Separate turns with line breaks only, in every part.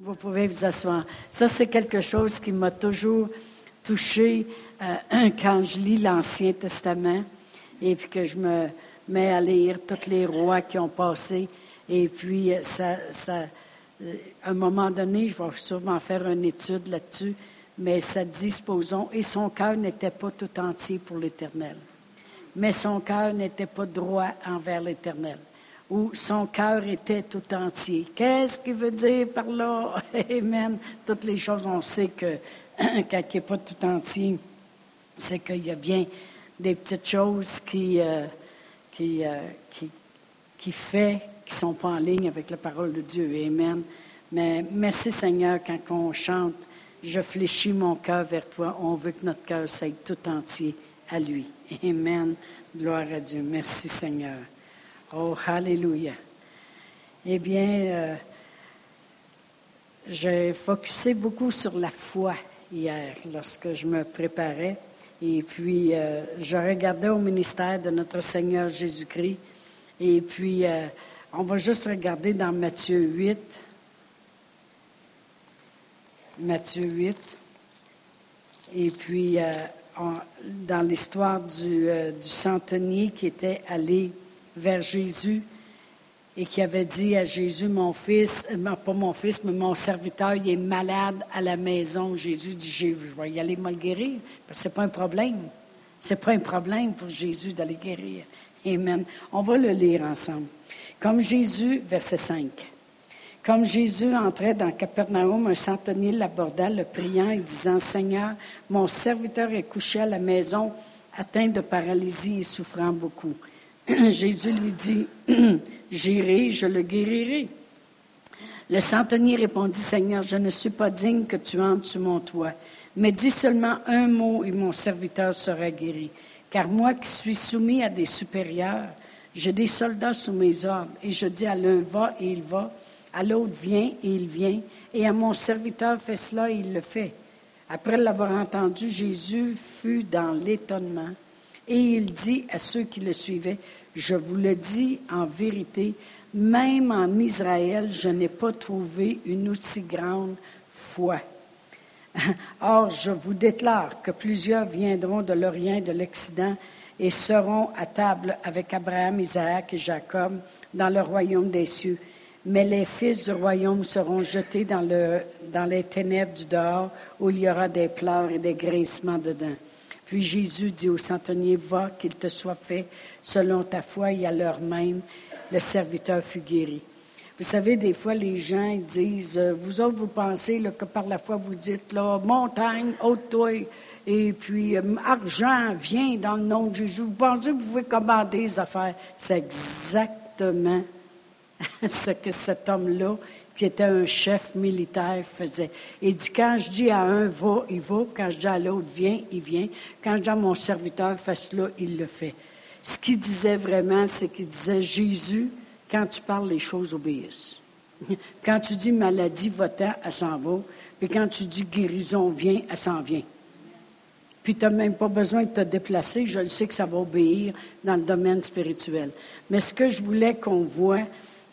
Vous pouvez vous asseoir. Ça, c'est quelque chose qui m'a toujours touché euh, quand je lis l'Ancien Testament et puis que je me mets à lire tous les rois qui ont passé. Et puis, euh, ça, euh, à un moment donné, je vais sûrement faire une étude là-dessus, mais ça dit, et son cœur n'était pas tout entier pour l'Éternel. Mais son cœur n'était pas droit envers l'Éternel où son cœur était tout entier. Qu'est-ce qu'il veut dire par là? Amen. Toutes les choses, on sait que quand il n'est pas tout entier, c'est qu'il y a bien des petites choses qui, euh, qui, euh, qui, qui fait, qui ne sont pas en ligne avec la parole de Dieu. Amen. Mais merci Seigneur quand on chante, je fléchis mon cœur vers toi. On veut que notre cœur soit tout entier à lui. Amen. Gloire à Dieu. Merci Seigneur. Oh, Alléluia. Eh bien, euh, j'ai focusé beaucoup sur la foi hier lorsque je me préparais. Et puis, euh, je regardais au ministère de notre Seigneur Jésus-Christ. Et puis, euh, on va juste regarder dans Matthieu 8. Matthieu 8. Et puis, dans l'histoire du, du centenier qui était allé vers Jésus et qui avait dit à Jésus, mon fils, euh, pas mon fils, mais mon serviteur, il est malade à la maison. Jésus dit, je vais y aller me le guérir, parce que ce n'est pas un problème. Ce n'est pas un problème pour Jésus d'aller guérir. Amen. On va le lire ensemble. Comme Jésus, verset 5. Comme Jésus entrait dans Capernaum, un centenier l'aborda, le priant et disant, Seigneur, mon serviteur est couché à la maison, atteint de paralysie et souffrant beaucoup. Jésus lui dit, J'irai, je le guérirai. Le centenier répondit, Seigneur, je ne suis pas digne que tu entres sur mon toit, mais dis seulement un mot et mon serviteur sera guéri. Car moi qui suis soumis à des supérieurs, j'ai des soldats sous mes ordres, et je dis à l'un va et il va, à l'autre viens et il vient, et à mon serviteur fais cela et il le fait. Après l'avoir entendu, Jésus fut dans l'étonnement et il dit à ceux qui le suivaient, je vous le dis en vérité, même en Israël, je n'ai pas trouvé une aussi grande foi. Or, je vous déclare que plusieurs viendront de l'Orient et de l'Occident et seront à table avec Abraham, Isaac et Jacob dans le royaume des cieux. Mais les fils du royaume seront jetés dans, dans les ténèbres du dehors, où il y aura des pleurs et des grincements dedans. Puis Jésus dit au centenier, va, qu'il te soit fait selon ta foi, et à l'heure même, le serviteur fut guéri. Vous savez, des fois, les gens disent, euh, vous autres, vous pensez que par la foi, vous dites, là, montagne, haute-toi, et puis euh, argent, vient dans le nom de Jésus. Vous pensez que vous pouvez commander les affaires. C'est exactement ce que cet homme-là qui était un chef militaire, faisait. Il dit, quand je dis à un va, il va. Quand je dis à l'autre viens, il vient. Quand je dis à mon serviteur fais cela, il le fait. Ce qu'il disait vraiment, c'est qu'il disait, Jésus, quand tu parles, les choses obéissent. Quand tu dis maladie, va-t'en, elle s'en va. Puis quand tu dis guérison, viens, elle s'en vient. Puis tu n'as même pas besoin de te déplacer. Je le sais que ça va obéir dans le domaine spirituel. Mais ce que je voulais qu'on voit,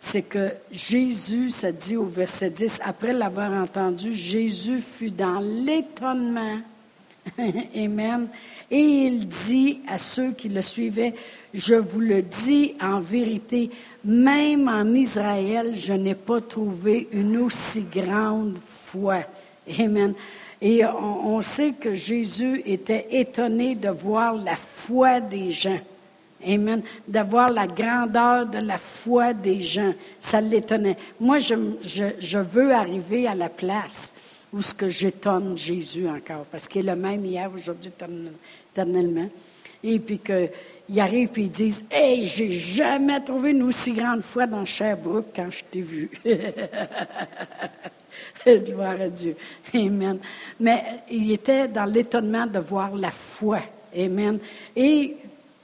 c'est que Jésus, ça dit au verset 10, après l'avoir entendu, Jésus fut dans l'étonnement. Amen. Et il dit à ceux qui le suivaient, je vous le dis en vérité, même en Israël, je n'ai pas trouvé une aussi grande foi. Amen. Et on, on sait que Jésus était étonné de voir la foi des gens. Amen. D'avoir la grandeur de la foi des gens. Ça l'étonnait. Moi, je, veux arriver à la place où ce que j'étonne Jésus encore, parce qu'il est le même hier, aujourd'hui, éternellement. Et puis qu'il arrive et il dit Hey, j'ai jamais trouvé une aussi grande foi dans Sherbrooke quand je t'ai vu. Gloire à Dieu. Amen. Mais il était dans l'étonnement de voir la foi. Amen. Et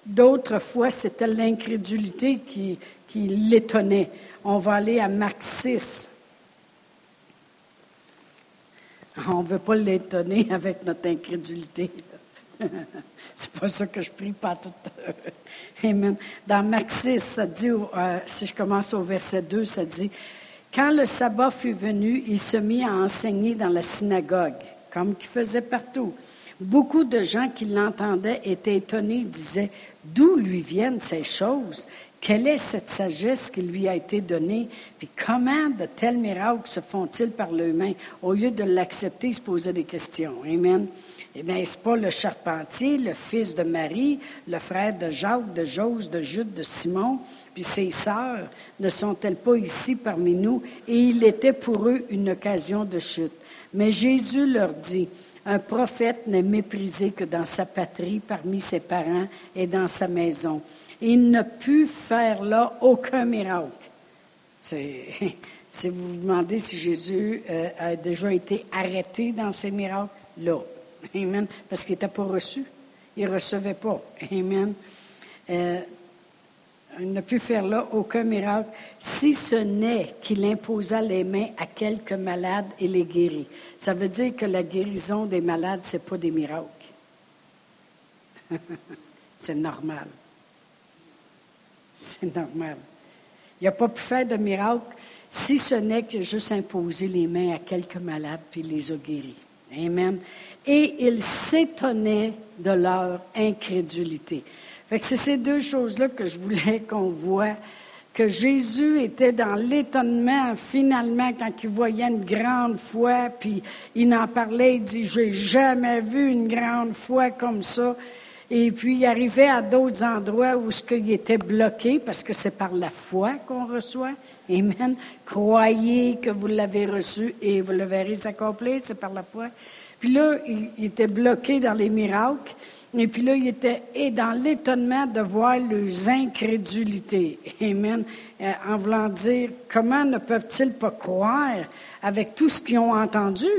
D'autres fois, c'était l'incrédulité qui, qui l'étonnait. On va aller à Marc 6. On ne veut pas l'étonner avec notre incrédulité. C'est pas ça que je prie pas tout. Amen. Dans Marc 6, ça dit, euh, si je commence au verset 2, ça dit Quand le sabbat fut venu, il se mit à enseigner dans la synagogue, comme qu'il faisait partout. Beaucoup de gens qui l'entendaient étaient étonnés, disaient, d'où lui viennent ces choses? Quelle est cette sagesse qui lui a été donnée? Puis comment de tels miracles se font-ils par l'humain? Au lieu de l'accepter, il se posait des questions. Amen. Eh n'est-ce pas le charpentier, le fils de Marie, le frère de Jacques, de Jose, de Jude, de Simon, puis ses sœurs, ne sont-elles pas ici parmi nous? Et il était pour eux une occasion de chute. Mais Jésus leur dit, un prophète n'est méprisé que dans sa patrie, parmi ses parents et dans sa maison. Il n'a pu faire là aucun miracle. si vous vous demandez si Jésus euh, a déjà été arrêté dans ses miracles, là, Amen. Parce qu'il n'était pas reçu. Il ne recevait pas. Amen. Euh, il n'a pu faire là aucun miracle, si ce n'est qu'il imposa les mains à quelques malades et les guérit. Ça veut dire que la guérison des malades, ce n'est pas des miracles. c'est normal. C'est normal. Il n'a pas pu faire de miracle si ce n'est que juste imposer les mains à quelques malades puis les a guéris. Amen et ils s'étonnaient de leur incrédulité. Fait que c'est ces deux choses-là que je voulais qu'on voit, que Jésus était dans l'étonnement finalement quand il voyait une grande foi, puis il en parlait, il dit, j'ai jamais vu une grande foi comme ça. Et puis il arrivait à d'autres endroits où ce qu'il était bloqué, parce que c'est par la foi qu'on reçoit. Amen. Croyez que vous l'avez reçu et vous le verrez s'accomplir, c'est par la foi. Puis là, il, était bloqué dans les miracles. Et puis là, il était et dans l'étonnement de voir leurs incrédulités. Amen. Euh, en voulant dire, comment ne peuvent-ils pas croire avec tout ce qu'ils ont entendu?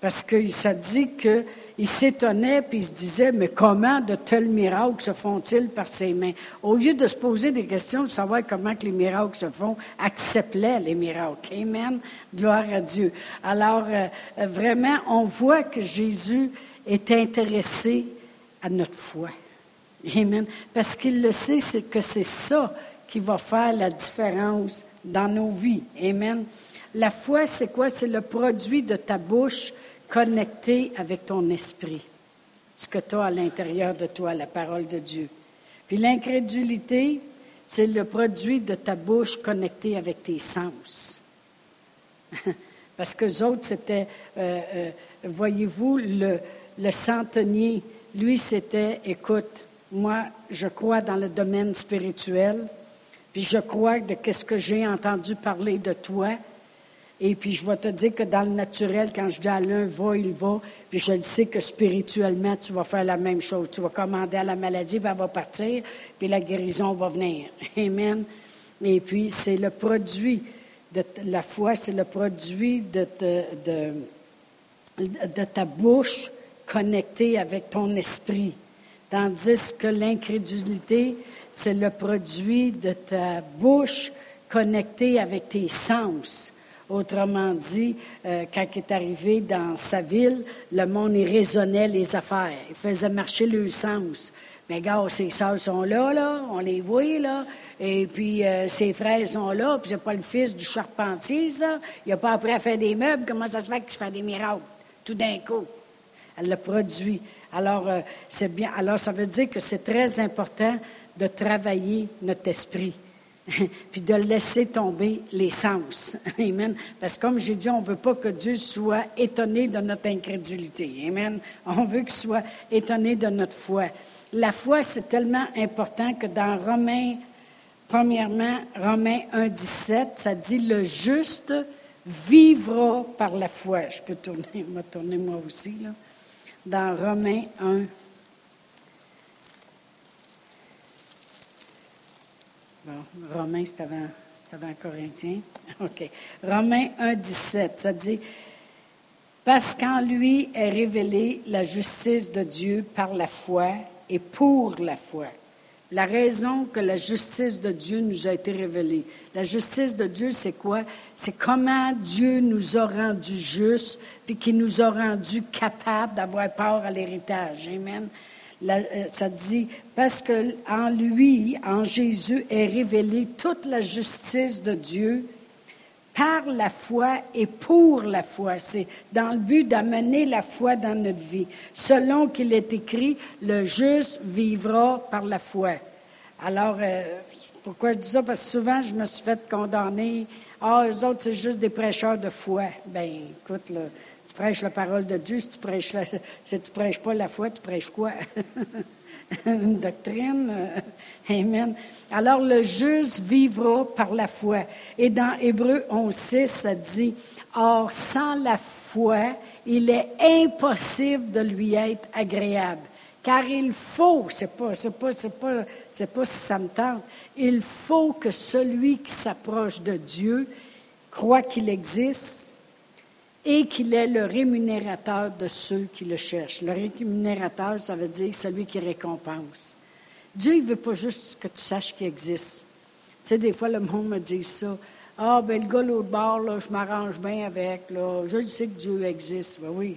Parce que ça dit que il s'étonnait puis il se disait, mais comment de tels miracles se font-ils par ses mains? Au lieu de se poser des questions, de savoir comment que les miracles se font, acceptait les miracles. Amen. Gloire à Dieu. Alors, euh, vraiment, on voit que Jésus est intéressé à notre foi. Amen. Parce qu'il le sait, c'est que c'est ça qui va faire la différence dans nos vies. Amen. La foi, c'est quoi? C'est le produit de ta bouche connecté avec ton esprit, ce que tu as à l'intérieur de toi, la parole de Dieu. Puis l'incrédulité, c'est le produit de ta bouche connectée avec tes sens. Parce que autres, c'était, euh, euh, voyez-vous, le, le centenier, lui, c'était, écoute, moi, je crois dans le domaine spirituel, puis je crois de qu'est-ce que j'ai entendu parler de toi, et puis, je vais te dire que dans le naturel, quand je dis à l'un, va, il va. Puis, je le sais que spirituellement, tu vas faire la même chose. Tu vas commander à la maladie, puis elle va partir, puis la guérison va venir. Amen. Et puis, c'est le produit de la foi, c'est le produit de, ta bouche connectée avec ton esprit. Tandis que l'incrédulité, c'est le produit de ta bouche connectée avec tes sens. Autrement dit, euh, quand il est arrivé dans sa ville, le monde y raisonnait les affaires. Il faisait marcher le sens. Mais gars, ses soeurs sont là, on les voit. Et puis, euh, ses frères sont là, puis c'est pas le fils du charpentier, ça. Il n'a pas appris à faire des meubles. Comment ça se fait qu'il se fait des miracles, tout d'un coup? Elle le produit. Alors, euh, c'est bien. Alors, ça veut dire que c'est très important de travailler notre esprit. puis de laisser tomber les sens. Amen. Parce que comme j'ai dit, on ne veut pas que Dieu soit étonné de notre incrédulité. Amen. On veut qu'il soit étonné de notre foi. La foi, c'est tellement important que dans Romains, premièrement, Romains 1, 17, ça dit le juste vivra par la foi. Je peux tourner, me tourner moi aussi, là. Dans Romains 1, Romains, c'est avant, avant Corinthiens. OK. Romains 1, 17, ça dit Parce qu'en lui est révélée la justice de Dieu par la foi et pour la foi. La raison que la justice de Dieu nous a été révélée. La justice de Dieu, c'est quoi? C'est comment Dieu nous a rendus justes, puis qui nous a rendus capables d'avoir part à l'héritage. Amen. Euh, ça dit, parce que en lui, en Jésus, est révélée toute la justice de Dieu par la foi et pour la foi. C'est dans le but d'amener la foi dans notre vie. Selon qu'il est écrit, le juste vivra par la foi. Alors, euh, pourquoi je dis ça? Parce que souvent, je me suis fait condamner. Ah, eux autres, c'est juste des prêcheurs de foi. Ben, écoute, là, tu prêches la parole de Dieu. Prêches, si tu prêches pas la foi, tu prêches quoi? une doctrine. Euh, amen. Alors le juste vivra par la foi. Et dans Hébreu 11.6, ça dit, Or sans la foi, il est impossible de lui être agréable. Car il faut, c'est pas, c'est pas, c'est pas, c'est pas si ça me tente, il faut que celui qui s'approche de Dieu croit qu'il existe et qu'il est le rémunérateur de ceux qui le cherchent. Le rémunérateur, ça veut dire celui qui récompense. Dieu, il ne veut pas juste que tu saches qu'il existe. Tu sais, des fois, le monde me dit ça. Ah, ben le gars l'autre bord, là, je m'arrange bien avec, là. Je sais que Dieu existe. Ben oui,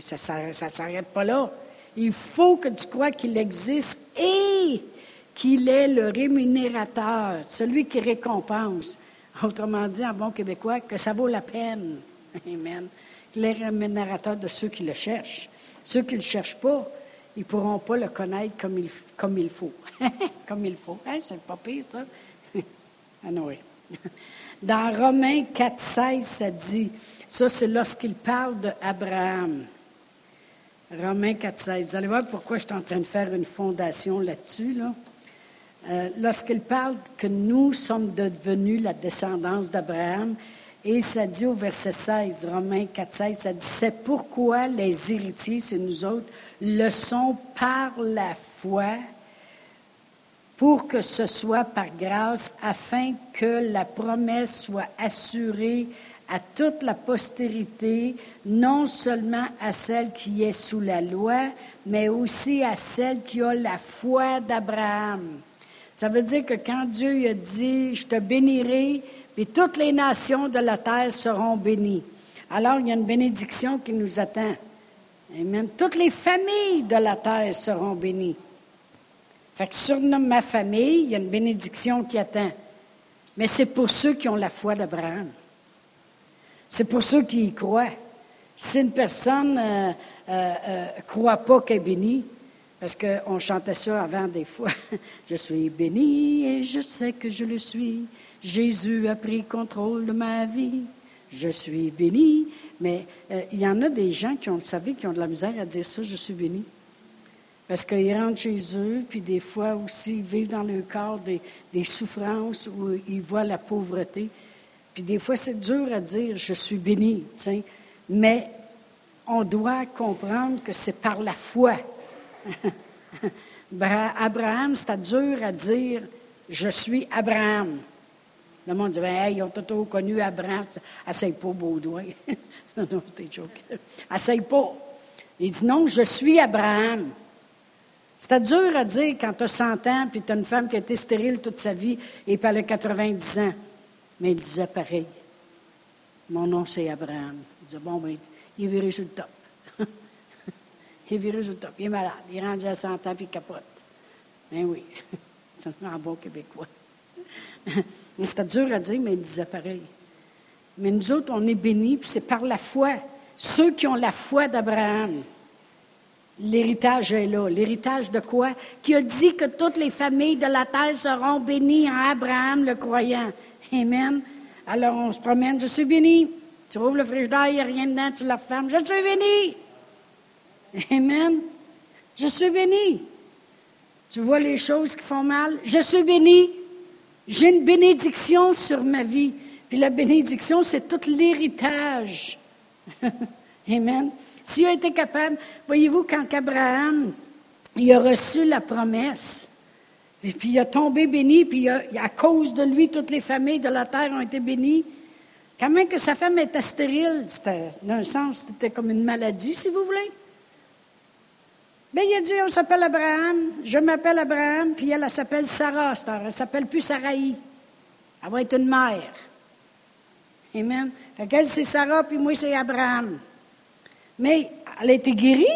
ça ne s'arrête pas là. Il faut que tu crois qu'il existe et qu'il est le rémunérateur, celui qui récompense. Autrement dit, en bon québécois, que ça vaut la peine. Amen. Les rémunérateurs de ceux qui le cherchent. Ceux qui ne le cherchent pas, ils ne pourront pas le connaître comme il, comme il faut. comme il faut. Hein, c'est pas pire, ça. ah non, oui. Dans Romains 4, 16, ça dit, ça c'est lorsqu'il parle d'Abraham. Romains 4, 16. Vous allez voir pourquoi je suis en train de faire une fondation là-dessus. Là. Euh, lorsqu'il parle que nous sommes devenus la descendance d'Abraham, et ça dit au verset 16, Romains 4, 16, ça dit, c'est pourquoi les héritiers, c'est nous autres, le sont par la foi, pour que ce soit par grâce, afin que la promesse soit assurée à toute la postérité, non seulement à celle qui est sous la loi, mais aussi à celle qui a la foi d'Abraham. Ça veut dire que quand Dieu a dit, je te bénirai, puis toutes les nations de la terre seront bénies. Alors, il y a une bénédiction qui nous attend. Amen. Toutes les familles de la terre seront bénies. Fait que sur ma famille, il y a une bénédiction qui attend. Mais c'est pour ceux qui ont la foi d'Abraham. C'est pour ceux qui y croient. Si une personne ne euh, euh, euh, croit pas qu'elle est bénie, parce qu'on chantait ça avant des fois, je suis béni et je sais que je le suis. Jésus a pris contrôle de ma vie. Je suis béni. Mais euh, il y en a des gens qui ont, vous qui ont de la misère à dire ça, je suis béni. Parce qu'ils rentrent chez eux, puis des fois aussi, ils vivent dans leur corps des, souffrances où ils voient la pauvreté. Puis des fois, c'est dur à dire, je suis béni. Mais on doit comprendre que c'est par la foi. Abraham, c'était dur à dire, je suis Abraham. Le monde dit, ben, hey, ils ont tout connu Abraham. Essaye pas, Baudouin. non, non, c'était joke. Essaye pas. Il dit, non, je suis Abraham. C'était dur à dire quand tu as 100 ans, puis tu as une femme qui a été stérile toute sa vie et puis elle a 90 ans. Mais il disait pareil. Mon nom, c'est Abraham. Il disait, bon, ben, il est viré sur le top. il est viré sur le top. Il est malade. Il est rendu à 100 ans, puis il capote. Ben oui. c'est un bon québécois. C'était dur à dire, mais il disait pareil. Mais nous autres, on est bénis, puis c'est par la foi. Ceux qui ont la foi d'Abraham, l'héritage est là. L'héritage de quoi? Qui a dit que toutes les familles de la terre seront bénies en Abraham, le croyant. Amen. Alors, on se promène, je suis béni. Tu ouvres le frigidaire, il n'y a rien dedans, tu la fermes. Je suis béni. Amen. Je suis béni. Tu vois les choses qui font mal? Je suis béni. J'ai une bénédiction sur ma vie. Puis la bénédiction, c'est tout l'héritage. Amen. S'il a été capable, voyez-vous, quand Abraham, il a reçu la promesse, puis il a tombé béni, puis à cause de lui, toutes les familles de la terre ont été bénies. Quand même que sa femme était stérile, c'était, dans un sens, c'était comme une maladie, si vous voulez. Bien, il a dit, on s'appelle Abraham, je m'appelle Abraham, puis elle, elle s'appelle Sarah, elle ne s'appelle plus Saraï. Elle va être une mère. Amen. Fait qu'elle, c'est Sarah, puis moi, c'est Abraham. Mais elle a été guérie.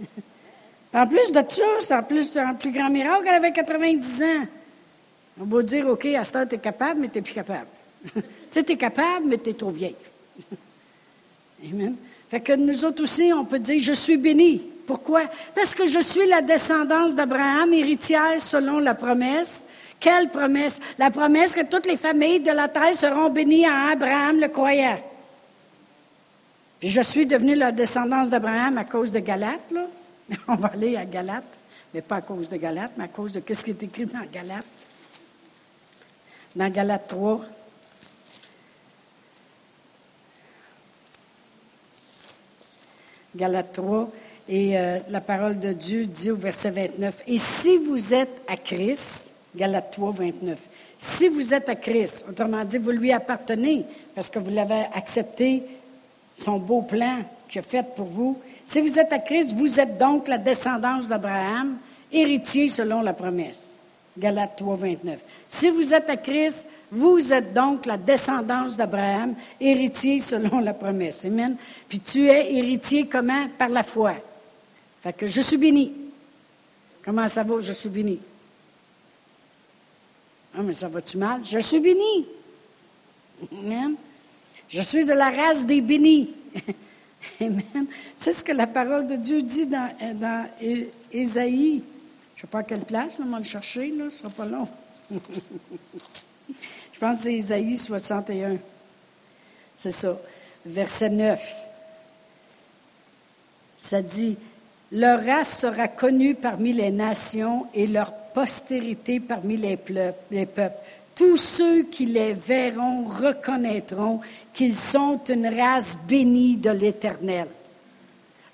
en plus de ça, c'est en plus un plus grand miracle, elle avait 90 ans. On va dire, OK, à ce tu es capable, mais tu n'es plus capable. Tu es capable, mais tu es trop vieille. Amen. Fait que nous autres aussi, on peut dire, je suis béni. Pourquoi? Parce que je suis la descendance d'Abraham, héritière selon la promesse. Quelle promesse? La promesse que toutes les familles de la terre seront bénies en Abraham le croyant. Puis je suis devenue la descendance d'Abraham à cause de Galate, là. On va aller à Galate, mais pas à cause de Galate, mais à cause de ce qui est écrit dans Galate. Dans Galate 3. Galate 3. Et euh, la parole de Dieu dit au verset 29, Et si vous êtes à Christ, Galate 3, 29, si vous êtes à Christ, autrement dit, vous lui appartenez parce que vous l'avez accepté, son beau plan qu'il a fait pour vous, si vous êtes à Christ, vous êtes donc la descendance d'Abraham, héritier selon la promesse. Galates 3, 29. Si vous êtes à Christ, vous êtes donc la descendance d'Abraham, héritier selon la promesse. Amen. Puis tu es héritier comment? Par la foi. Que je suis béni. Comment ça va? Je suis béni. Ah, mais ça va-tu mal? Je suis béni. Amen. Je suis de la race des bénis. Amen. C'est ce que la parole de Dieu dit dans, Ésaïe. Je ne sais pas à quelle place, on va le chercher, là, ce ne sera pas long. Je pense que c'est Ésaïe 61. C'est ça. Verset 9. Ça dit Leur race sera connue parmi les nations et leur postérité parmi les peuples. Tous ceux qui les verront reconnaîtront qu'ils sont une race bénie de l'Éternel.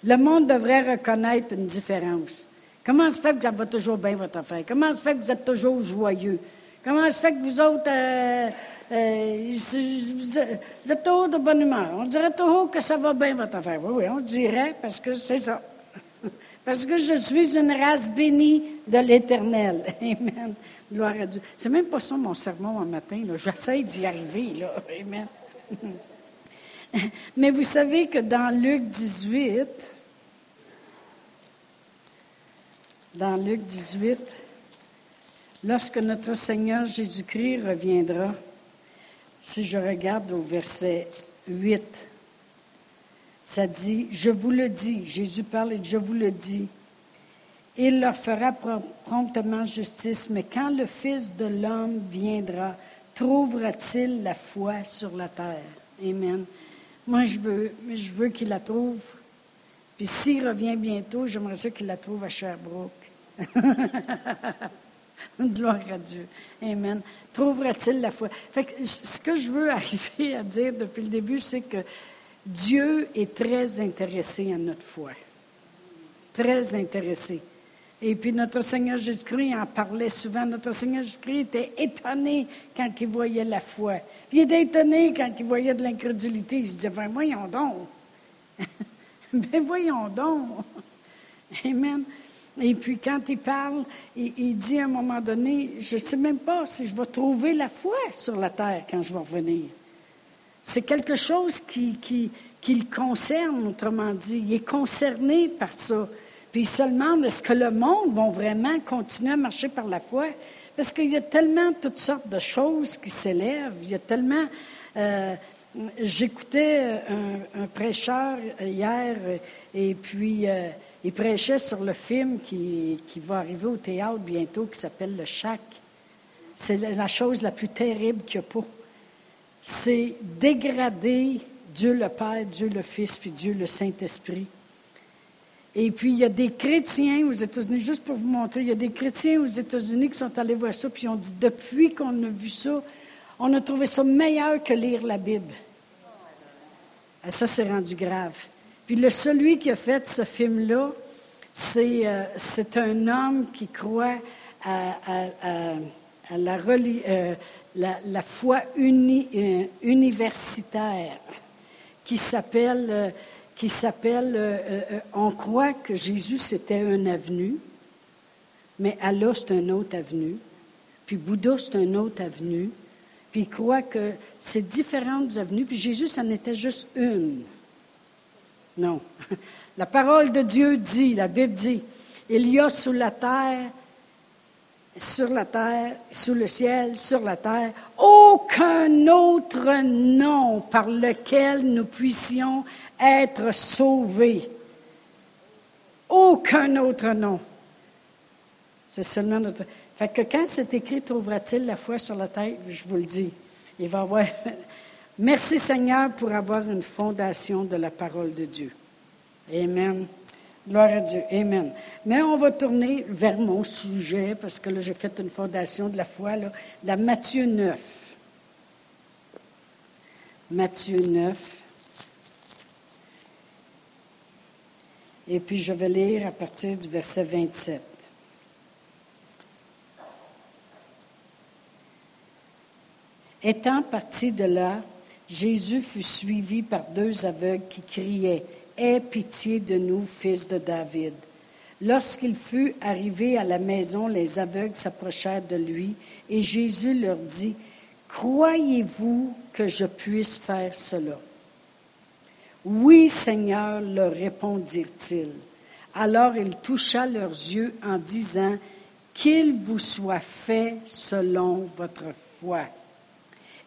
Le monde devrait reconnaître une différence. Comment se fait que ça va toujours bien votre affaire? Comment se fait que vous êtes toujours joyeux? Comment se fait que vous autres, euh, euh, vous êtes toujours de bonne humeur? On dirait toujours que ça va bien votre affaire. Oui, oui, on dirait parce que c'est ça. Parce que je suis une race bénie de l'Éternel. Amen. Gloire à Dieu. C'est même pas ça mon sermon un matin. J'essaie d'y arriver. Là. Amen. Mais vous savez que dans Luc 18, dans Luc 18, lorsque notre Seigneur Jésus-Christ reviendra, si je regarde au verset 8, ça dit, je vous le dis, Jésus parle et je vous le dis, il leur fera promptement justice, mais quand le Fils de l'homme viendra, trouvera-t-il la foi sur la terre? Amen. Moi, je veux, je veux qu'il la trouve. Puis s'il revient bientôt, j'aimerais ça qu'il la trouve à Sherbrooke. Gloire à Dieu. Amen. Trouvera-t-il la foi? Fait que ce que je veux arriver à dire depuis le début, c'est que Dieu est très intéressé à notre foi. Très intéressé. Et puis notre Seigneur Jésus-Christ en parlait souvent. Notre Seigneur Jésus-Christ était étonné quand il voyait la foi. Il était étonné quand il voyait de l'incrédulité. Il se disait, ben voyons donc. ben voyons donc. Amen. Et puis quand il parle, il, dit à un moment donné, je ne sais même pas si je vais trouver la foi sur la terre quand je vais revenir. C'est quelque chose qui, le concerne, autrement dit. Il est concerné par ça. Puis il se demande est-ce que le monde va vraiment continuer à marcher par la foi? Parce qu'il y a tellement toutes sortes de choses qui s'élèvent. Il y a tellement. Euh, j'écoutais un, prêcheur hier et puis euh, il prêchait sur le film qui, qui, va arriver au théâtre bientôt qui s'appelle Le Chac. C'est la chose la plus terrible qu'il n'y a pas. C'est dégrader Dieu le Père, Dieu le Fils, puis Dieu le Saint-Esprit. Et puis, il y a des chrétiens aux États-Unis, juste pour vous montrer, il y a des chrétiens aux États-Unis qui sont allés voir ça, puis ils ont dit, depuis qu'on a vu ça, on a trouvé ça meilleur que lire la Bible. Et ah, ça, c'est rendu grave. Puis le, celui qui a fait ce film-là, c'est, euh, un homme qui croit à, la, euh, la, foi euh, universitaire, qui s'appelle qui s'appelle euh, euh, On croit que Jésus, c'était un avenue, mais Allah, c'est un autre avenue, puis Bouddha, c'est un autre avenue, puis il croit que c'est différentes avenues, puis Jésus, ça n'était juste une. Non. La parole de Dieu dit, la Bible dit, il y a sous la terre sur la terre, sous le ciel, sur la terre, aucun autre nom par lequel nous puissions être sauvés. Aucun autre nom. C'est seulement notre. Fait que quand c'est écrit, trouvera-t-il la foi sur la tête? Je vous le dis. Il va avoir. Merci Seigneur pour avoir une fondation de la parole de Dieu. Amen. Gloire à Dieu. Amen. Mais on va tourner vers mon sujet, parce que là, j'ai fait une fondation de la foi, là, dans Matthieu 9. Matthieu 9. Et puis, je vais lire à partir du verset 27. Étant parti de là, Jésus fut suivi par deux aveugles qui criaient Aie pitié de nous, fils de David. Lorsqu'il fut arrivé à la maison, les aveugles s'approchèrent de lui et Jésus leur dit, Croyez-vous que je puisse faire cela? Oui, Seigneur, leur répondirent-ils. Alors il toucha leurs yeux en disant, Qu'il vous soit fait selon votre foi.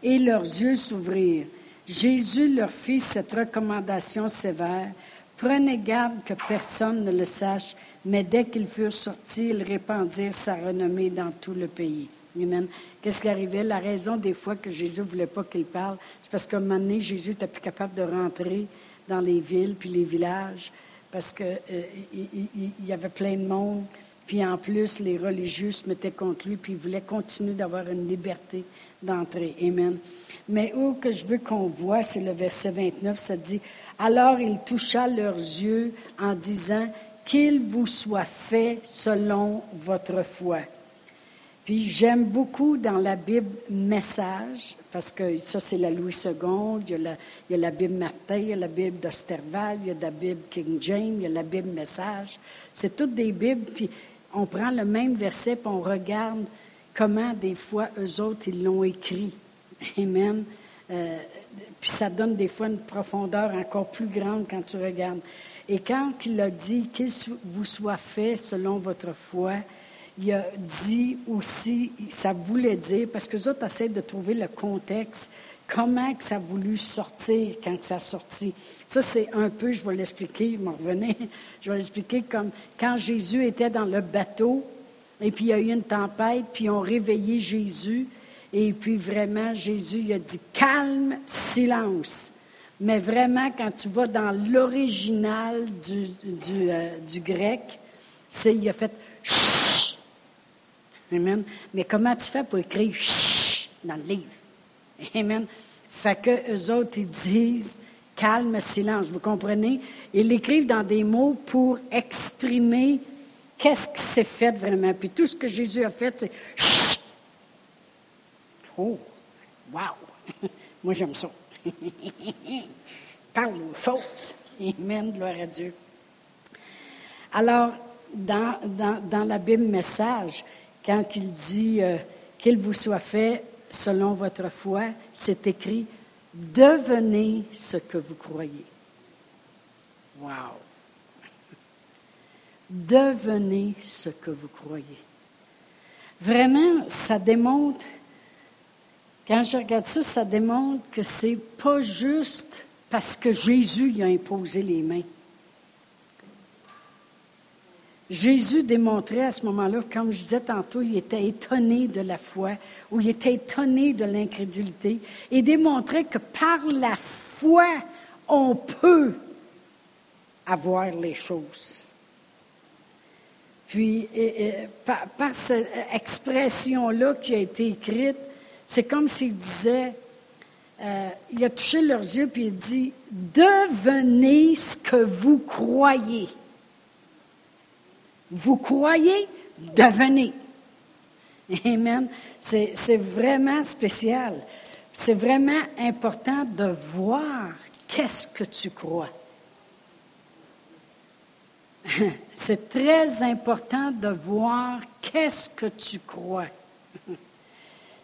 Et leurs yeux s'ouvrirent. Jésus leur fit cette recommandation sévère. Prenez garde que personne ne le sache, mais dès qu'ils furent sortis, ils répandirent sa renommée dans tout le pays. Amen. Qu'est-ce qui arrivait? La raison des fois que Jésus ne voulait pas qu'il parle, c'est parce qu'à un moment donné, Jésus n'était plus capable de rentrer dans les villes puis les villages parce qu'il euh, il, y avait plein de monde. Puis en plus, les religieux se mettaient contre lui, puis il voulait continuer d'avoir une liberté d'entrer. Amen. Mais où que je veux qu'on voit, c'est le verset 29, ça dit, Alors il toucha leurs yeux en disant, Qu'il vous soit fait selon votre foi. Puis j'aime beaucoup dans la Bible Message, parce que ça c'est la Louis II, il y, a la, Bible Martin, il y a la Bible d'Osterval, il y a la Bible King James, il y a la Bible Message. C'est toutes des Bibles, puis on prend le même verset, puis on regarde comment des fois eux autres, ils l'ont écrit. Amen. Euh, puis ça donne des fois une profondeur encore plus grande quand tu regardes. Et quand il a dit qu'il vous soit fait selon votre foi, il a dit aussi, ça voulait dire, parce que les autres essaient de trouver le contexte, comment ça a voulu sortir quand ça a sorti. Ça, c'est un peu, je vais l'expliquer, je m'en revenais, je vais l'expliquer comme quand Jésus était dans le bateau, et puis il y a eu une tempête, puis ils ont réveillé Jésus, et puis vraiment, Jésus il a dit calme, silence. Mais vraiment, quand tu vas dans l'original du, du, euh, grec, c'est il a fait chut. Amen. Mais comment tu fais pour écrire chut dans le livre? Amen. Fait que eux autres, ils disent calme, silence. Vous comprenez? Ils l'écrivent dans des mots pour exprimer qu'est-ce qui s'est fait vraiment. Puis tout ce que Jésus a fait, c'est. Oh, wow! Moi, j'aime ça. Parle aux choses. Amen, gloire à Dieu. Alors, dans, dans, la Bible Message, quand il dit euh, qu'il vous soit fait selon votre foi, c'est écrit devenez ce que vous croyez. Wow! Devenez ce que vous croyez. Vraiment, ça démontre quand je regarde ça, ça démontre que c'est pas juste parce que Jésus y a imposé les mains. Jésus démontrait à ce moment-là, comme je disais tantôt, il était étonné de la foi ou il était étonné de l'incrédulité et démontrait que par la foi, on peut avoir les choses. Puis, par, par, cette expression-là qui a été écrite, c'est comme s'il disait, euh, il a touché leurs yeux puis il dit, devenez ce que vous croyez. Vous croyez, devenez. Amen. C'est, vraiment spécial. C'est vraiment important de voir qu'est-ce que tu crois. C'est très important de voir qu'est-ce que tu crois.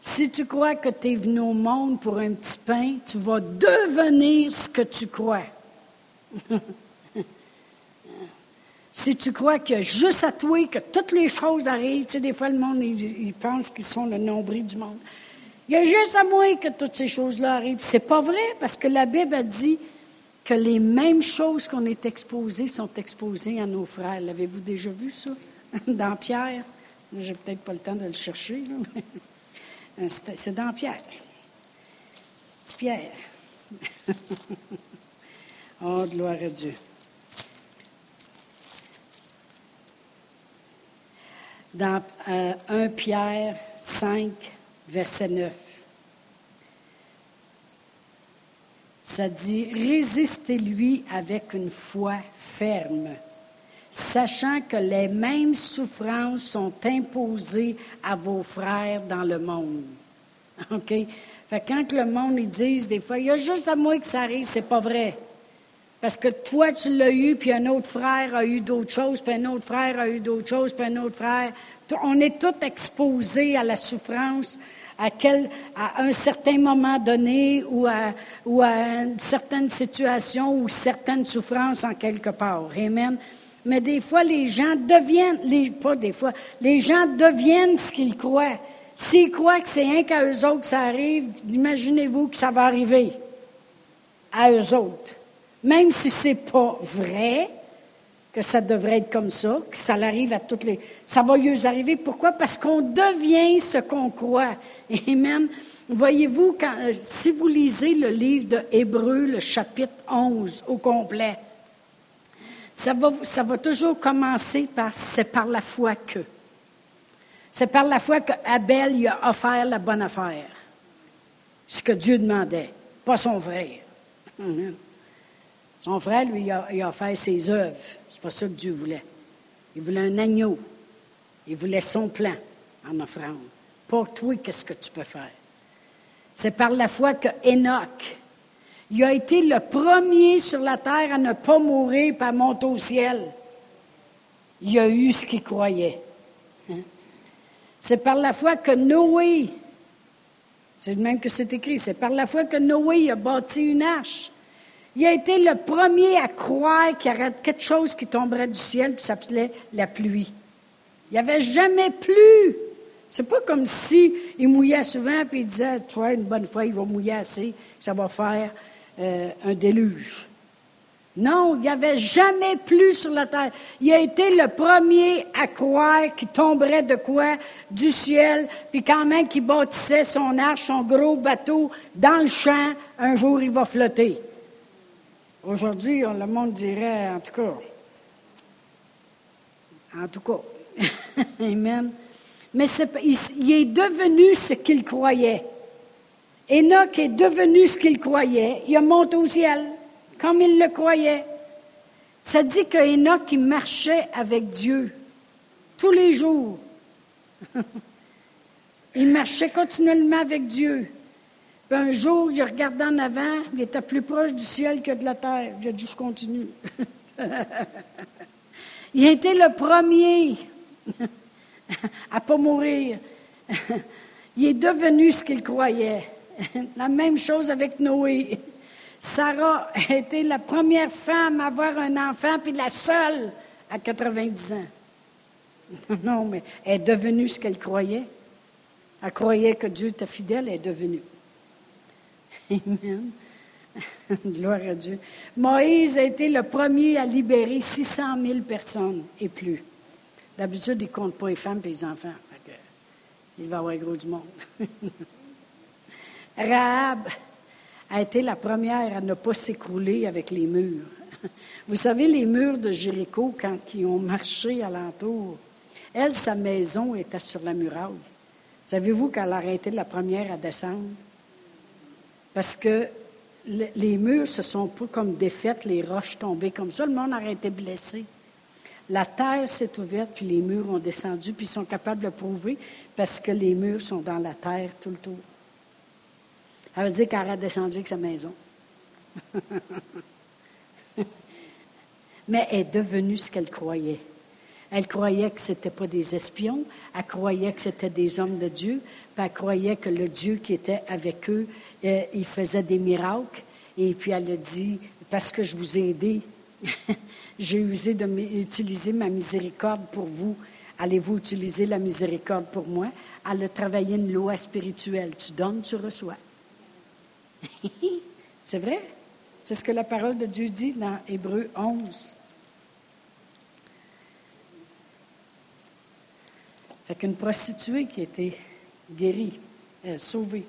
Si tu crois que tu es venu au monde pour un petit pain, tu vas devenir ce que tu crois. Si tu crois que juste à toi que toutes les choses arrivent, tu sais, des fois le monde, il, pense qu'ils sont le nombril du monde. Il y a juste à moi que toutes ces choses-là arrivent. C'est pas vrai, parce que la Bible a dit que les mêmes choses qu'on est exposées sont exposées à nos frères. L'avez-vous déjà vu, ça? Dans Pierre? J'ai peut-être pas le temps de le chercher, C'est dans Pierre. C'est Pierre. oh, gloire à Dieu. dans 1 euh, Pierre 5, verset 9. Ça dit, résistez-lui avec une foi ferme, sachant que les mêmes souffrances sont imposées à vos frères dans le monde. OK? Fait quand le monde, ils disent des fois, il y a juste à moi que ça arrive, c'est pas vrai. Parce que toi, tu l'as eu, puis un autre frère a eu d'autres choses, puis un autre frère a eu d'autres choses, puis un autre frère. On est tous exposés à la souffrance à, un certain moment donné ou à, ou à une certaine situation ou certaines souffrances en quelque part. Amen. Mais des fois, les gens deviennent, pas des fois, les gens deviennent ce qu'ils croient. S'ils croient que c'est un qu'à eux autres que ça arrive, imaginez-vous que ça va arriver à eux autres même si ce n'est pas vrai, que ça devrait être comme ça, que ça arrive à toutes les... Ça va y arriver. Pourquoi? Parce qu'on devient ce qu'on croit. Amen. Voyez-vous, euh, si vous lisez le livre de Hébreu, le chapitre 11 au complet, ça va, ça va toujours commencer par c'est par la foi que. C'est par la foi que Abel lui a offert la bonne affaire. Ce que Dieu demandait, pas son frère. Amen. Son frère, lui, il a, il a fait ses œuvres. C'est pas ça que Dieu voulait. Il voulait un agneau. Il voulait son plan en offrande. Pas toi, qu'est-ce que tu peux faire? C'est par la foi que Enoch, il a été le premier sur la terre à ne pas mourir par monter au ciel. Il a eu ce qu'il croyait. Hein? C'est par la foi que Noé, c'est le même que c'est écrit, c'est par la foi que Noé a bâti une arche. Il a été le premier à croire qu'il y aurait quelque chose qui tomberait du ciel, qui s'appelait la pluie. Il n'y avait jamais plu. C'est pas comme si il mouillait souvent puis il disait, toi, une bonne fois, il va mouiller assez, ça va faire euh, un déluge. Non, il n'y avait jamais plu sur la terre. Il a été le premier à croire qu'il tomberait de quoi? Du ciel, puis quand même qu'il bâtissait son arche, son gros bateau dans le champ, un jour il va flotter. Aujourd'hui, le monde dirait, en tout cas, en tout cas, Amen. Mais il, est devenu ce qu'il croyait. Enoch est devenu ce qu'il croyait. Il a monté au ciel, comme il le croyait. Ça dit qu'Enoch, il marchait avec Dieu tous les jours. il marchait continuellement avec Dieu un jour, il regardait en avant, il était plus proche du ciel que de la terre. Il a dit, je continue. il a été le premier à ne pas mourir. il est devenu ce qu'il croyait. La même chose avec Noé. Sarah a été la première femme à avoir un enfant, puis la seule à 90 ans. Non, mais elle est devenue ce qu'elle croyait. Elle croyait que Dieu était fidèle, elle est devenue. Amen. Gloire à Dieu. Moïse a été le premier à libérer 600 000 personnes et plus. D'habitude, il ne compte pas les femmes et les enfants. Il va avoir gros du monde. Rahab a été la première à ne pas s'écrouler avec les murs. Vous savez, les murs de Jéricho, quand ils ont marché alentour, elle, sa maison était sur la muraille. Savez-vous qu'elle a été la première à descendre? Parce que les murs se sont pas comme défaites, les roches tombées comme ça. Le monde a été blessé. La terre s'est ouverte, puis les murs ont descendu, puis ils sont capables de prouver parce que les murs sont dans la terre tout le tour. Ça veut dire qu'elle a descendu avec sa maison. Mais elle est devenue ce qu'elle croyait. Elle croyait que ce n'était pas des espions, elle croyait que c'était des hommes de Dieu, elle croyait que le Dieu qui était avec eux il faisait des miracles. Et puis elle a dit, parce que je vous ai aidé, J'ai usé de utiliser ma miséricorde pour vous. Allez-vous utiliser la miséricorde pour moi? À travailler une loi spirituelle. Tu donnes, tu reçois. C'est vrai? C'est ce que la parole de Dieu dit dans Hébreu 11. Fait qu'une prostituée qui été guérie, euh, sauvée,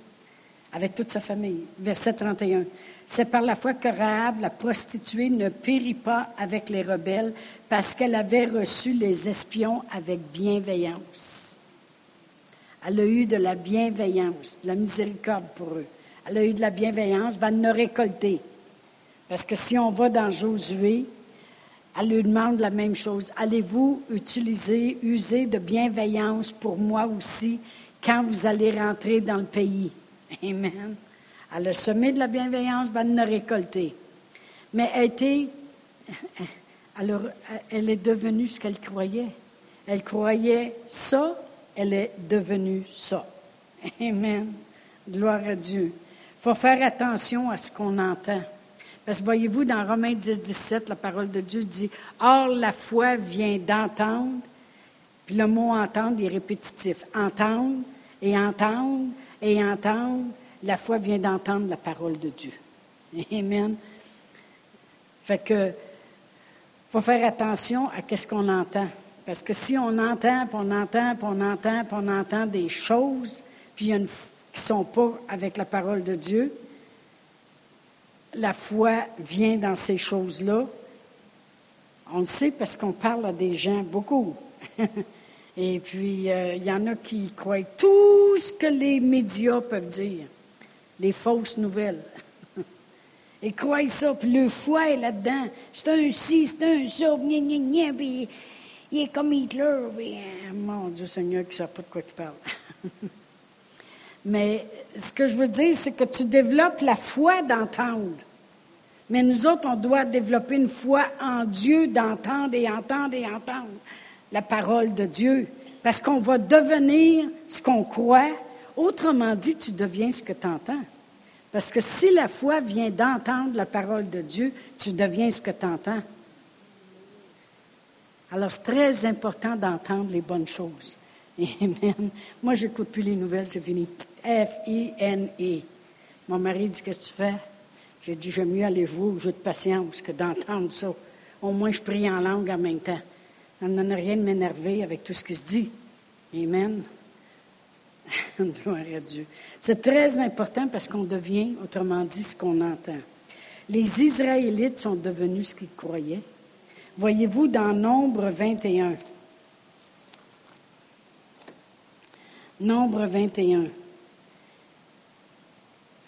avec toute sa famille. Verset 31. C'est par la foi que Rahab, la prostituée, ne périt pas avec les rebelles parce qu'elle avait reçu les espions avec bienveillance. Elle a eu de la bienveillance, de la miséricorde pour eux. Elle a eu de la bienveillance, va nous récolter. Parce que si on va dans Josué, elle lui demande la même chose. Allez-vous utiliser, user de bienveillance pour moi aussi quand vous allez rentrer dans le pays? Amen. Elle a semé de la bienveillance, va nous récolter. Mais elle, était, elle est devenue ce qu'elle croyait. Elle croyait ça, elle est devenue ça. Amen. Gloire à Dieu. Il faut faire attention à ce qu'on entend. Parce que voyez-vous, dans Romains 10, 17, la parole de Dieu dit Or, la foi vient d'entendre, puis le mot entendre est répétitif. Entendre et entendre et entendre. La foi vient d'entendre la parole de Dieu. Amen. Fait que, faut faire attention à ce qu'on entend. Parce que si on entend, puis on entend, puis on entend, puis on entend des choses, puis il y a une qui ne sont pas avec la parole de Dieu. La foi vient dans ces choses-là. On le sait parce qu'on parle à des gens beaucoup. Et puis, euh, il y en a qui croient tout ce que les médias peuvent dire, les fausses nouvelles. Ils croient ça, puis le foi est là-dedans. C'est un ci, c'est un ça, gna, il est comme Hitler. Puis, euh, mon Dieu Seigneur, qui ne sait pas de quoi il parle. Mais ce que je veux dire, c'est que tu développes la foi d'entendre. Mais nous autres, on doit développer une foi en Dieu d'entendre et entendre et entendre la parole de Dieu. Parce qu'on va devenir ce qu'on croit. Autrement dit, tu deviens ce que tu entends. Parce que si la foi vient d'entendre la parole de Dieu, tu deviens ce que tu entends. Alors, c'est très important d'entendre les bonnes choses. Amen. Moi, je n'écoute plus les nouvelles, c'est fini. F-I-N-E. Mon mari dit Qu'est-ce que tu fais? J'ai dit J'aime mieux aller jouer au jeu de patience que d'entendre ça. Au moins, je prie en langue en même temps. Ça ne donne rien de m'énerver avec tout ce qui se dit. Amen. Gloire à Dieu. C'est très important parce qu'on devient, autrement dit, ce qu'on entend. Les Israélites sont devenus ce qu'ils croyaient. Voyez-vous dans Nombre 21. Nombre 21. Vous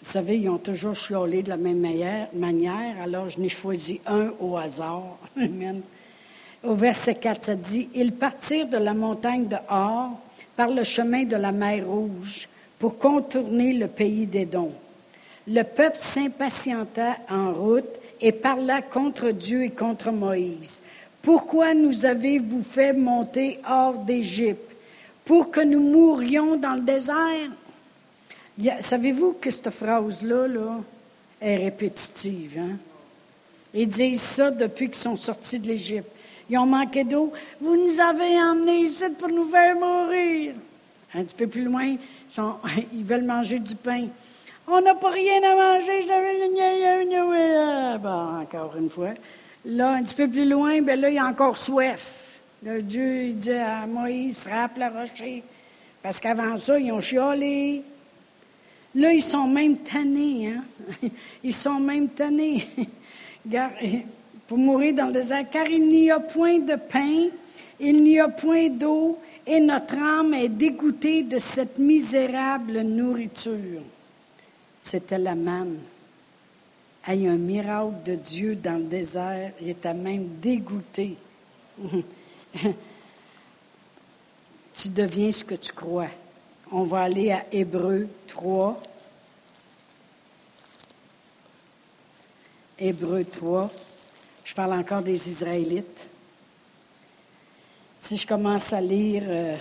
savez, ils ont toujours chiolé de la même manière, alors je n'ai choisi un au hasard. Au verset 4, ça dit Ils partirent de la montagne de Hor par le chemin de la mer Rouge pour contourner le pays des dons. Le peuple s'impatienta en route et parla contre Dieu et contre Moïse. Pourquoi nous avez-vous fait monter hors d'Égypte Pour que nous mourions dans le désert Savez-vous que cette phrase-là là, est répétitive? Hein? Ils disent ça depuis qu'ils sont sortis de l'Égypte. Ils ont manqué d'eau. Vous nous avez emmenés ici pour nous faire mourir. Un petit peu plus loin, ils, veulent manger du pain. On n'a pas rien à manger. Bon, encore une fois. Là, un petit peu plus loin, ben là, il y a encore soif. Dieu dit à Moïse, frappe le rocher. Parce qu'avant ça, ils ont chiolé. Là, ils sont même tannés. Hein? Ils sont même tannés pour mourir dans le désert, car il n'y a point de pain, il n'y a point d'eau, et notre âme est dégoûtée de cette misérable nourriture. C'était la manne. Il y a un miracle de Dieu dans le désert, il était même dégoûté. tu deviens ce que tu crois. On va aller à Hébreu 3. Hébreu 3. Je parle encore des Israélites. Si je commence à lire euh,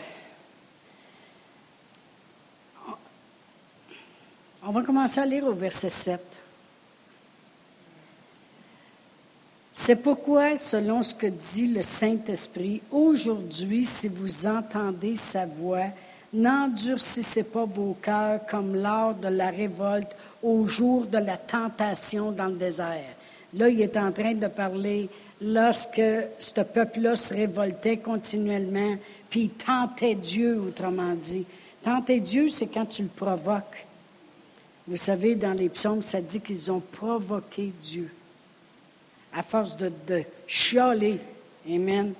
on va commencer à lire au verset 7. C'est pourquoi, selon ce que dit le Saint-Esprit, aujourd'hui, si vous entendez sa voix, n'endurcissez pas vos cœurs comme lors de la révolte au jour de la tentation dans le désert. Là, il est en train de parler lorsque ce peuple-là se révoltait continuellement, puis il tentait Dieu, autrement dit. Tenter Dieu, c'est quand tu le provoques. Vous savez, dans les psaumes, ça dit qu'ils ont provoqué Dieu à force de, de chialer. Amen.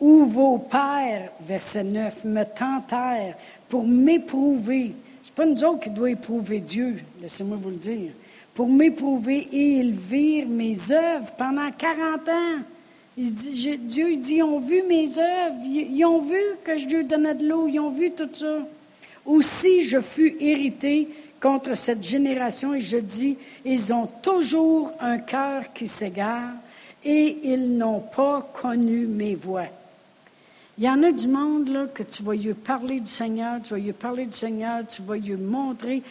Où vos pères, verset 9, me tentèrent pour m'éprouver. Ce n'est pas nous autres qui doit éprouver Dieu, laissez-moi vous le dire. Pour m'éprouver et ils virent mes œuvres pendant 40 ans. Dieu il dit, ils ont vu mes œuvres, ils, ont vu que je lui donnais de l'eau, ils ont vu tout ça. Aussi je fus irrité contre cette génération et je dis, ils ont toujours un cœur qui s'égare et ils n'ont pas connu mes voix. Il y en a du monde là, que tu vas lui parler du Seigneur, tu vas lui parler du Seigneur, tu vas lui montrer.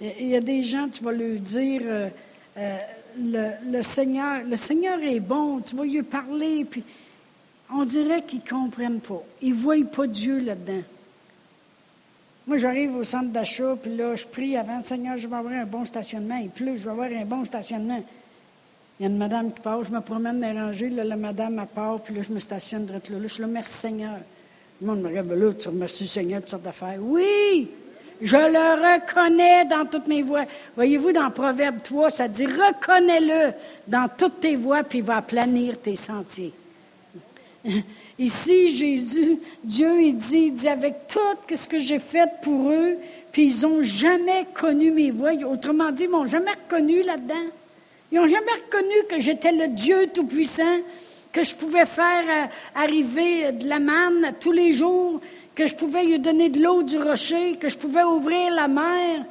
Il y a des gens, tu vas lui dire, euh, euh, le, Seigneur, le Seigneur est bon, tu vas lui parler, puis on dirait qu'ils ne comprennent pas. Ils ne voient pas Dieu là-dedans. Moi, j'arrive au centre d'achat, puis là, je prie avant, Seigneur, je vais avoir un bon stationnement. Il pleut, je vais avoir un bon stationnement. Il y a une madame qui passe, je me promène dans les rangées, là, la madame, elle part, puis là, je me stationne là, là. Je suis là, merci Seigneur. Le monde me regarde, ben là, tu remercies Seigneur toutes sortes d'affaires. Oui! Je le reconnais dans toutes mes voies. Voyez-vous, dans Proverbe 3, ça dit reconnais-le dans toutes tes voies, puis il va planir tes sentiers. Ici, Jésus, Dieu, il dit, il dit avec tout ce que j'ai fait pour eux, puis ils n'ont jamais connu mes voies. Autrement dit, ils m'ont jamais reconnu là-dedans. Ils n'ont jamais reconnu que j'étais le Dieu Tout-Puissant, que je pouvais faire euh, arriver de la manne tous les jours, que je pouvais lui donner de l'eau du rocher, que je pouvais ouvrir la mer,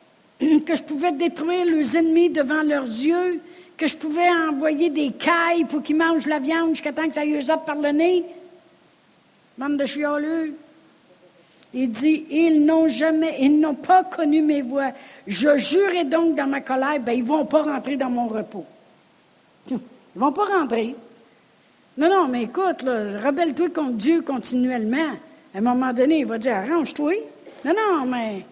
que je pouvais détruire les ennemis devant leurs yeux, que je pouvais envoyer des cailles pour qu'ils mangent la viande jusqu'à temps que ça y par le nez. Bande de chialeux. Il dit, ils n'ont jamais, ils n'ont pas connu mes voix. Je jurais donc dans ma colère, ben, ils ne vont pas rentrer dans mon repos. Ils ne vont pas rentrer. Non, non, mais écoute, rebelle-toi contre Dieu continuellement. À un moment donné, il va dire, arrange-toi. Non, non, mais.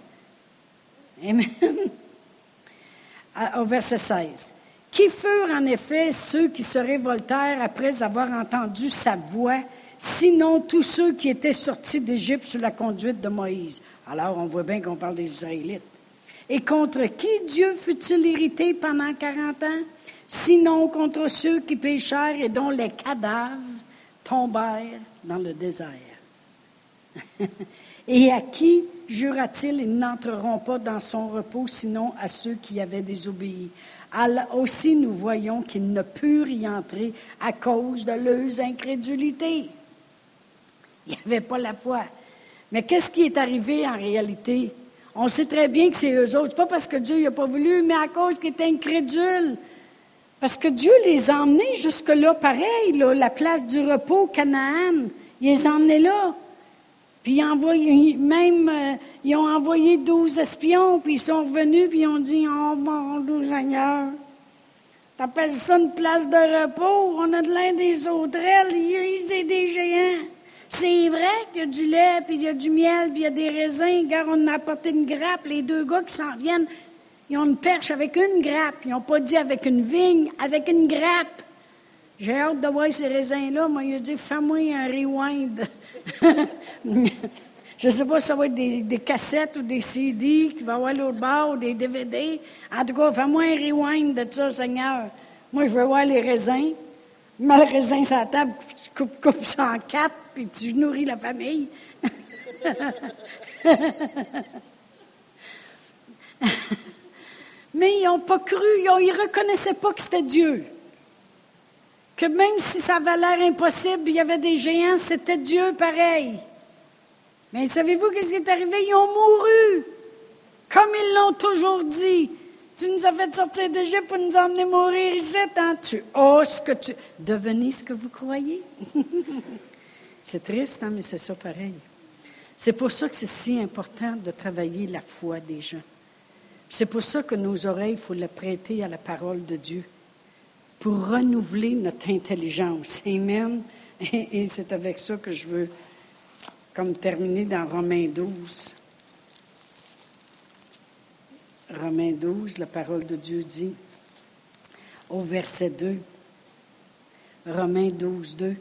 Amen. Au verset 16. Qui furent en effet ceux qui se révoltèrent après avoir entendu sa voix sinon tous ceux qui étaient sortis d'Égypte sous la conduite de Moïse? Alors on voit bien qu'on parle des Israélites. Et contre qui Dieu fut-il irrité pendant quarante ans? Sinon contre ceux qui péchèrent et dont les cadavres tombèrent dans le désert. et à qui jura-t-il, ils n'entreront pas dans son repos, sinon à ceux qui avaient désobéi? Alors aussi, nous voyons qu'ils ne purent y entrer à cause de leurs incrédulités. Il n'y avait pas la foi. Mais qu'est-ce qui est arrivé en réalité? On sait très bien que c'est eux autres. Pas parce que Dieu n'a pas voulu, mais à cause qu'ils étaient incrédules. Parce que Dieu les a emmenés jusque-là, pareil, la place du repos, Canaan. Il les a emmenés là. Puis envoyé, même, euh, ils ont envoyé douze espions, puis ils sont revenus, puis ils ont dit Oh mon Dieu Seigneur, t'appelles ça une place de repos? On a de l'un des autres, ils sont des géants. C'est vrai qu'il y a du lait, puis il y a du miel, puis il y a des raisins. Car on a apporté une grappe. Les deux gars qui s'en viennent, ils ont une perche avec une grappe. Ils n'ont pas dit avec une vigne, avec une grappe. J'ai hâte de voir ces raisins-là. Moi, il a dit, fais-moi un rewind. Je ne sais pas si ça va être des, cassettes ou des CD qui va avoir l'autre bord, ou des DVD. En tout cas, fais-moi un rewind de ça, Seigneur. Moi, je veux voir les raisins. Mal raisin sur la table, tu coupes, coupes ça en quatre, puis tu nourris la famille. Mais ils n'ont pas cru, ils ne reconnaissaient pas que c'était Dieu. Que même si ça avait l'air impossible, il y avait des géants, c'était Dieu pareil. Mais savez-vous qu'est-ce qui est arrivé? Ils ont mouru, comme ils l'ont toujours dit. Tu nous as fait sortir d'Égypte pour nous emmener mourir ici. Hein? Tu oses que tu. Devenez ce que vous croyez. c'est triste, hein, mais c'est ça pareil. C'est pour ça que c'est si important de travailler la foi des gens. C'est pour ça que nos oreilles, il faut les prêter à la parole de Dieu. Pour renouveler notre intelligence. Amen. Et, c'est avec ça que je veux comme terminer dans Romains 12. Romains 12, la parole de Dieu dit au verset 2. Romains 12, 2.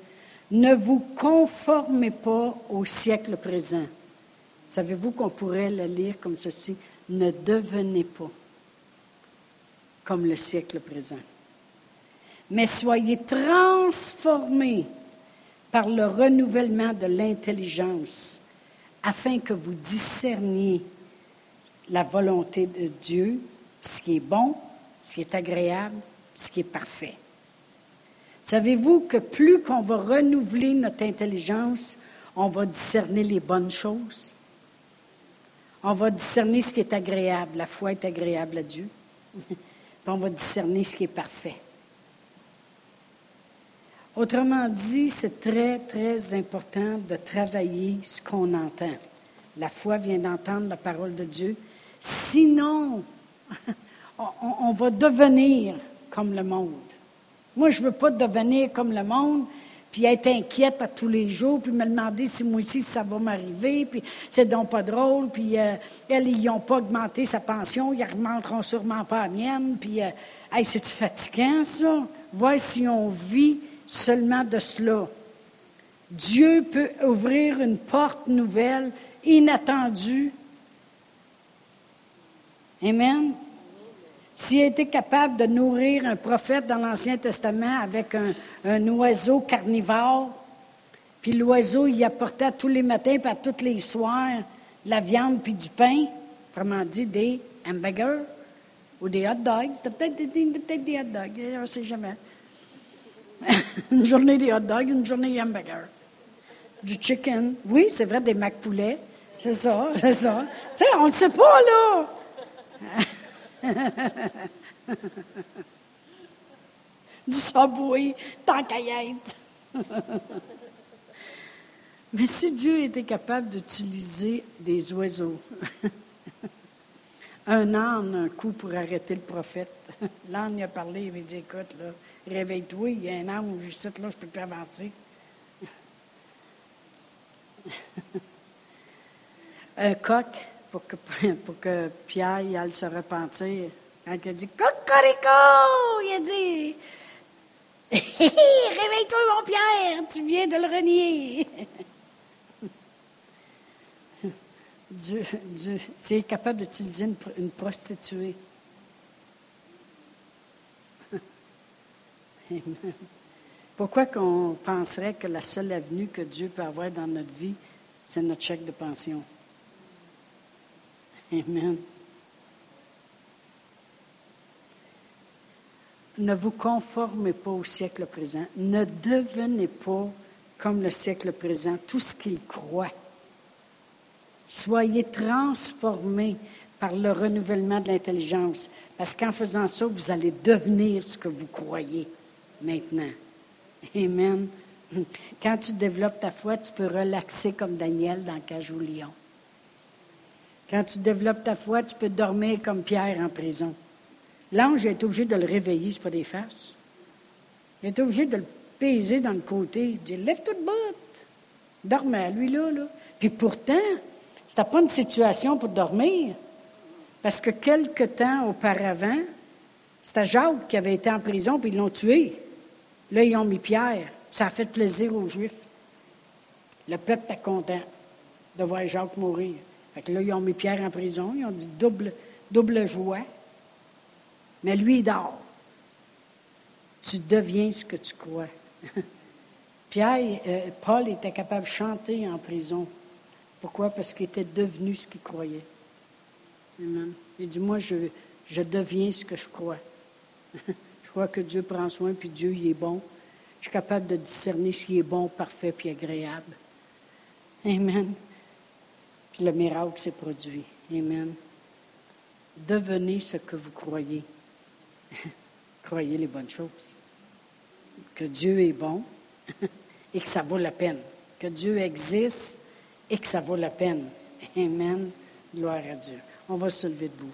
Ne vous conformez pas au siècle présent. Savez-vous qu'on pourrait le lire comme ceci? Ne devenez pas comme le siècle présent. Mais soyez transformés par le renouvellement de l'intelligence afin que vous discerniez la volonté de Dieu, ce qui est bon, ce qui est agréable, ce qui est parfait. Savez-vous que plus qu'on va renouveler notre intelligence, on va discerner les bonnes choses? On va discerner ce qui est agréable. La foi est agréable à Dieu. on va discerner ce qui est parfait. Autrement dit, c'est très, très important de travailler ce qu'on entend. La foi vient d'entendre la parole de Dieu. Sinon, on, va devenir comme le monde. Moi, je ne veux pas devenir comme le monde, puis être inquiète à tous les jours, puis me demander si moi aussi ça va m'arriver, puis c'est donc pas drôle, puis euh, elles, ils n'ont pas augmenté sa pension, ils ne remonteront sûrement pas la mienne, puis, euh, hey, c'est-tu fatigant, ça? Voir si on vit seulement de cela. Dieu peut ouvrir une porte nouvelle, inattendue. Amen. S'il était capable de nourrir un prophète dans l'Ancien Testament avec un, oiseau carnivore, puis l'oiseau, il apportait tous les matins et tous les soirs de la viande puis du pain, comment dit, des hamburgers ou des hot dogs. C'était peut-être des, des hot dogs, on ne sait jamais. une journée des hot dogs, une journée des hamburgers. Du chicken. Oui, c'est vrai, des mac poulets. C'est ça, c'est ça. Tu sais, on ne sait pas, là. du saboué, tant Mais si Dieu était capable d'utiliser des oiseaux, un âne, un coup pour arrêter le prophète, l'âne a parlé, il m'a dit Écoute, là, réveille-toi, il y a un âne où je suis là, je ne peux plus avancer. un coq, pour que, pour que Pierre aille se repentir. Quand il a dit Cocorico, il a dit Réveille-toi, mon Pierre, tu viens de le renier. Dieu, Dieu, c'est capable d'utiliser une prostituée. Pourquoi qu'on penserait que la seule avenue que Dieu peut avoir dans notre vie, c'est notre chèque de pension? Amen. Ne vous conformez pas au siècle présent. Ne devenez pas comme le siècle présent, tout ce qu'il croit. Soyez transformés par le renouvellement de l'intelligence, parce qu'en faisant ça, vous allez devenir ce que vous croyez maintenant. Amen. Quand tu développes ta foi, tu peux relaxer comme Daniel dans Cage au lion. Quand tu développes ta foi, tu peux dormir comme Pierre en prison. L'ange été obligé de le réveiller, ce pas des faces. Il été obligé de le peser dans le côté. Il dit Lève-toi de botte. Dormez, lui là, là. Puis pourtant, c'était pas une situation pour dormir. Parce que quelque temps auparavant, c'était Jacques qui avait été en prison, puis ils l'ont tué. Là, ils ont mis Pierre. Ça a fait plaisir aux Juifs. Le peuple était content de voir Jacques mourir. Fait que là, ils ont mis Pierre en prison. Ils ont dit double, double joie. Mais lui, il dort. Tu deviens ce que tu crois. Pierre, euh, Paul était capable de chanter en prison. Pourquoi? Parce qu'il était devenu ce qu'il croyait. Il dit, moi, je deviens ce que je crois. Crois que Dieu prend soin, puis Dieu, il est bon. Je suis capable de discerner ce qui est bon, parfait, puis agréable. Amen. Puis le miracle s'est produit. Amen. Devenez ce que vous croyez. croyez les bonnes choses. Que Dieu est bon et que ça vaut la peine. Que Dieu existe et que ça vaut la peine. Amen. Gloire à Dieu. On va se lever debout.